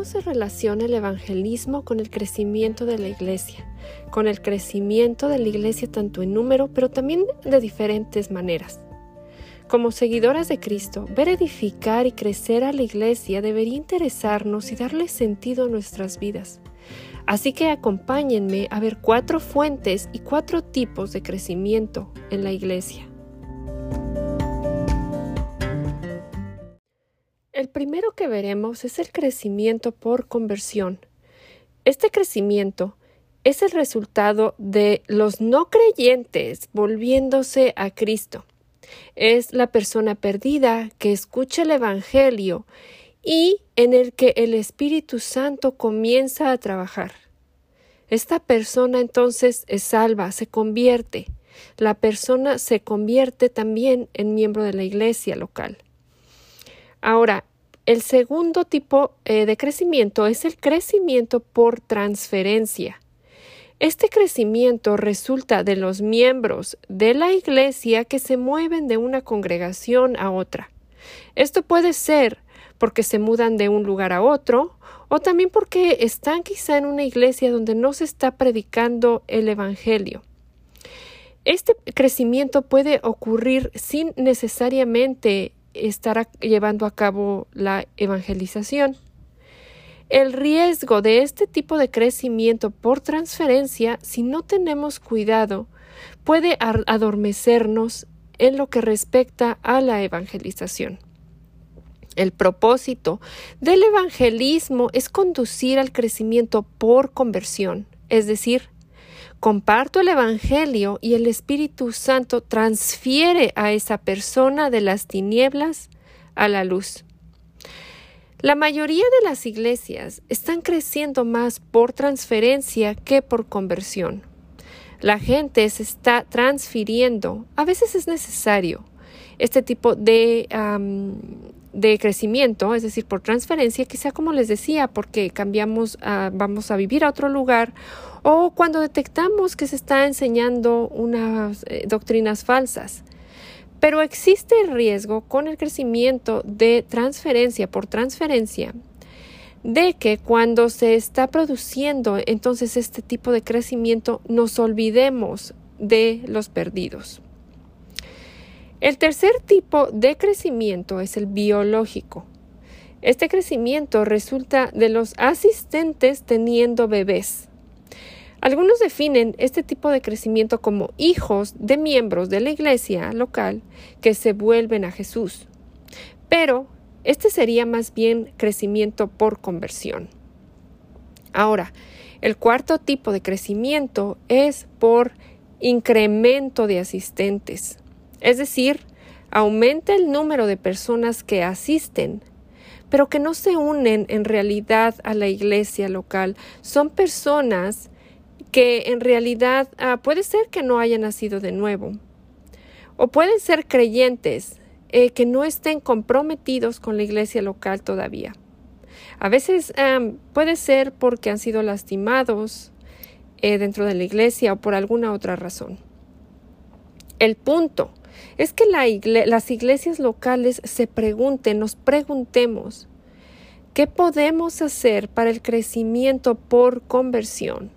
cómo se relaciona el evangelismo con el crecimiento de la iglesia, con el crecimiento de la iglesia tanto en número, pero también de diferentes maneras. Como seguidoras de Cristo, ver edificar y crecer a la iglesia debería interesarnos y darle sentido a nuestras vidas. Así que acompáñenme a ver cuatro fuentes y cuatro tipos de crecimiento en la iglesia. El primero que veremos es el crecimiento por conversión. Este crecimiento es el resultado de los no creyentes volviéndose a Cristo. Es la persona perdida que escucha el Evangelio y en el que el Espíritu Santo comienza a trabajar. Esta persona entonces es salva, se convierte. La persona se convierte también en miembro de la iglesia local. Ahora, el segundo tipo eh, de crecimiento es el crecimiento por transferencia. Este crecimiento resulta de los miembros de la iglesia que se mueven de una congregación a otra. Esto puede ser porque se mudan de un lugar a otro, o también porque están quizá en una iglesia donde no se está predicando el Evangelio. Este crecimiento puede ocurrir sin necesariamente estar llevando a cabo la evangelización. El riesgo de este tipo de crecimiento por transferencia, si no tenemos cuidado, puede adormecernos en lo que respecta a la evangelización. El propósito del evangelismo es conducir al crecimiento por conversión, es decir, comparto el Evangelio y el Espíritu Santo transfiere a esa persona de las tinieblas a la luz. La mayoría de las iglesias están creciendo más por transferencia que por conversión. La gente se está transfiriendo. A veces es necesario este tipo de, de crecimiento, es decir, por transferencia, quizá como les decía, porque cambiamos, vamos a vivir a otro lugar o cuando detectamos que se está enseñando unas eh, doctrinas falsas. Pero existe el riesgo con el crecimiento de transferencia por transferencia de que cuando se está produciendo entonces este tipo de crecimiento nos olvidemos de los perdidos. El tercer tipo de crecimiento es el biológico. Este crecimiento resulta de los asistentes teniendo bebés. Algunos definen este tipo de crecimiento como hijos de miembros de la iglesia local que se vuelven a Jesús. Pero este sería más bien crecimiento por conversión. Ahora, el cuarto tipo de crecimiento es por incremento de asistentes. Es decir, aumenta el número de personas que asisten, pero que no se unen en realidad a la iglesia local. Son personas que en realidad ah, puede ser que no hayan nacido de nuevo, o pueden ser creyentes eh, que no estén comprometidos con la iglesia local todavía. A veces puede ser porque han sido lastimados eh, dentro de la iglesia o por alguna otra razón. El punto es que las iglesias locales se pregunten, nos preguntemos, ¿qué podemos hacer para el crecimiento por conversión?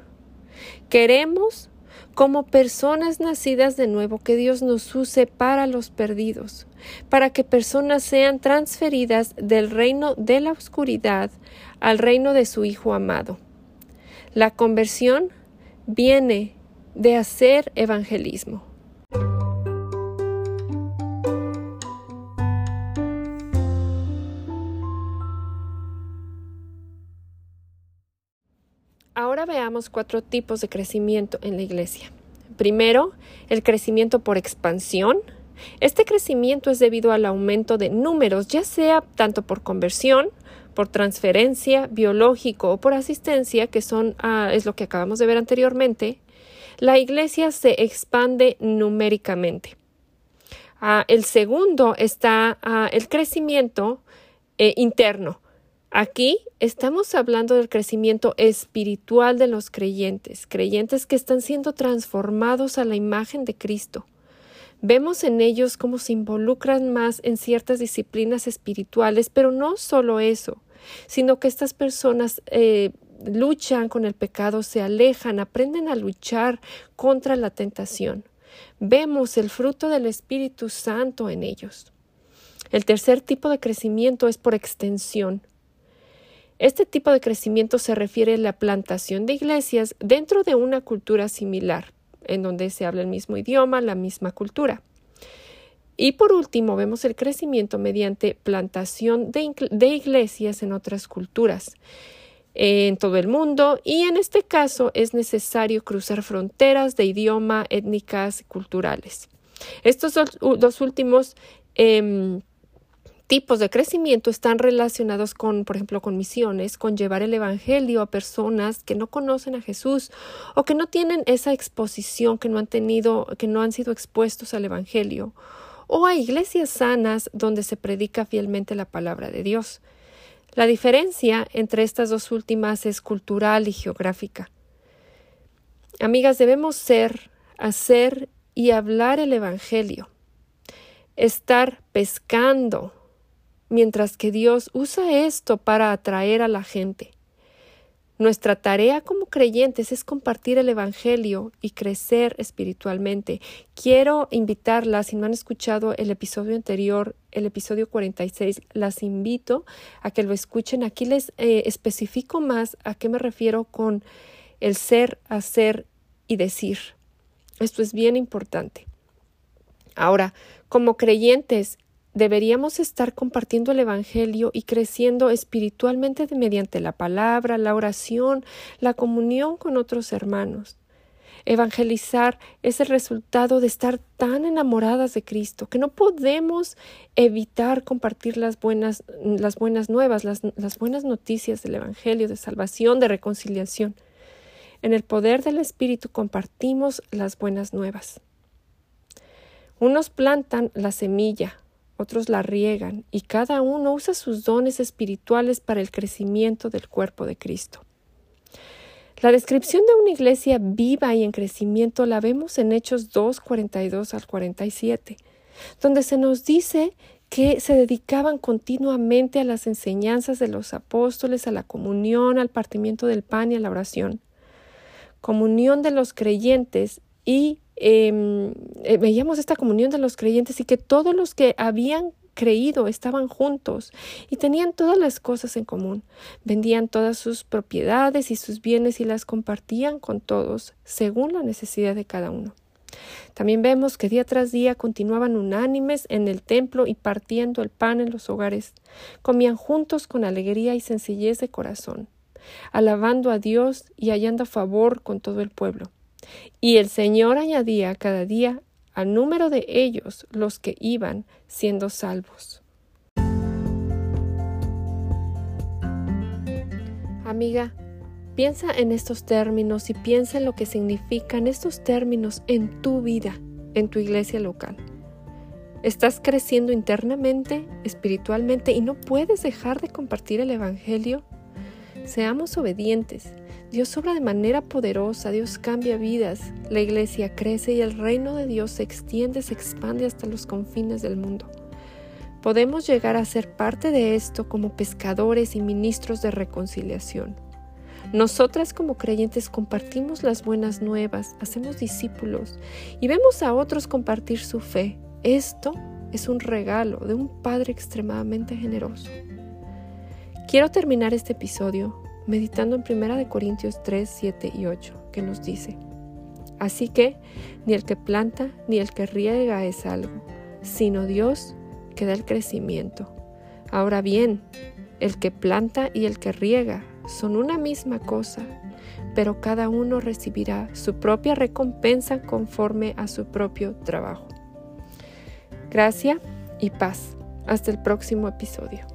Queremos, como personas nacidas de nuevo, que Dios nos use para los perdidos, para que personas sean transferidas del reino de la oscuridad al reino de su Hijo amado. La conversión viene de hacer evangelismo. Veamos cuatro tipos de crecimiento en la iglesia. Primero, el crecimiento por expansión. Este crecimiento es debido al aumento de números, ya sea tanto por conversión, por transferencia, biológico o por asistencia, que son, ah, es lo que acabamos de ver anteriormente. La iglesia se expande numéricamente. Ah, el segundo está ah, el crecimiento eh, interno. Aquí estamos hablando del crecimiento espiritual de los creyentes, creyentes que están siendo transformados a la imagen de Cristo. Vemos en ellos cómo se involucran más en ciertas disciplinas espirituales, pero no solo eso. sino que estas personas eh, luchan con el pecado, se alejan, aprenden a luchar contra la tentación. Vemos el fruto del Espíritu Santo en ellos. El tercer tipo de crecimiento es por extensión. Este tipo de crecimiento se refiere a la plantación de iglesias dentro de una cultura similar, en donde se habla el mismo idioma, la misma cultura. Y por último, vemos el crecimiento mediante plantación de, iglesias en otras culturas en todo el mundo y en este caso es necesario cruzar fronteras de idioma, étnicas y culturales. Estos dos, últimos em, tipos de crecimiento están relacionados con, por ejemplo, con misiones, con llevar el Evangelio a personas que no conocen a Jesús o que no tienen esa exposición, que no han tenido, que no han sido expuestos al Evangelio, o a iglesias sanas donde se predica fielmente la palabra de Dios. La diferencia entre estas dos últimas es cultural y geográfica. Amigas, debemos ser, hacer y hablar el Evangelio, estar pescando, mientras que Dios usa esto para atraer a la gente. Nuestra tarea como creyentes es compartir el Evangelio y crecer espiritualmente. Quiero invitarlas, si no han escuchado el episodio anterior, el episodio 46, las invito a que lo escuchen. Aquí les eh, especifico más a qué me refiero con el ser, hacer y decir. Esto es bien importante. Ahora, como creyentes, Deberíamos estar compartiendo el Evangelio y creciendo espiritualmente mediante la palabra, la oración, la comunión con otros hermanos. Evangelizar es el resultado de estar tan enamoradas de Cristo que no podemos evitar compartir las buenas, las buenas nuevas, las, las buenas noticias del Evangelio, de salvación, de reconciliación. En el poder del Espíritu compartimos las buenas nuevas. Unos plantan la semilla, otros la riegan, y cada uno usa sus dones espirituales para el crecimiento del cuerpo de Cristo. La descripción de una iglesia viva y en crecimiento la vemos en Hechos 2, 42 al 47, donde se nos dice que se dedicaban continuamente a las enseñanzas de los apóstoles, a la comunión, al partimiento del pan y a la oración. Comunión de los creyentes y eh, veíamos esta comunión de los creyentes y que todos los que habían creído estaban juntos y tenían todas las cosas en común. Vendían todas sus propiedades y sus bienes y las compartían con todos según la necesidad de cada uno. También vemos que día tras día continuaban unánimes en el templo y partiendo el pan en los hogares. Comían juntos con alegría y sencillez de corazón, alabando a Dios y hallando favor con todo el pueblo. Y el Señor añadía cada día al número de ellos los que iban siendo salvos. Amiga, piensa en estos términos y piensa en lo que significan estos términos en tu vida, en tu iglesia local. Estás creciendo internamente, espiritualmente y no puedes dejar de compartir el Evangelio. Seamos obedientes Dios obra de manera poderosa, Dios cambia vidas, la iglesia crece y el reino de Dios se extiende, se expande hasta los confines del mundo. Podemos llegar a ser parte de esto como pescadores y ministros de reconciliación. Nosotras como creyentes compartimos las buenas nuevas, hacemos discípulos y vemos a otros compartir su fe. Esto es un regalo de un Padre extremadamente generoso. Quiero terminar este episodio meditando en 1 Corintios 3, 7 y 8, que nos dice, Así que ni el que planta ni el que riega es algo, sino Dios que da el crecimiento. Ahora bien, el que planta y el que riega son una misma cosa, pero cada uno recibirá su propia recompensa conforme a su propio trabajo. Gracia y paz. Hasta el próximo episodio.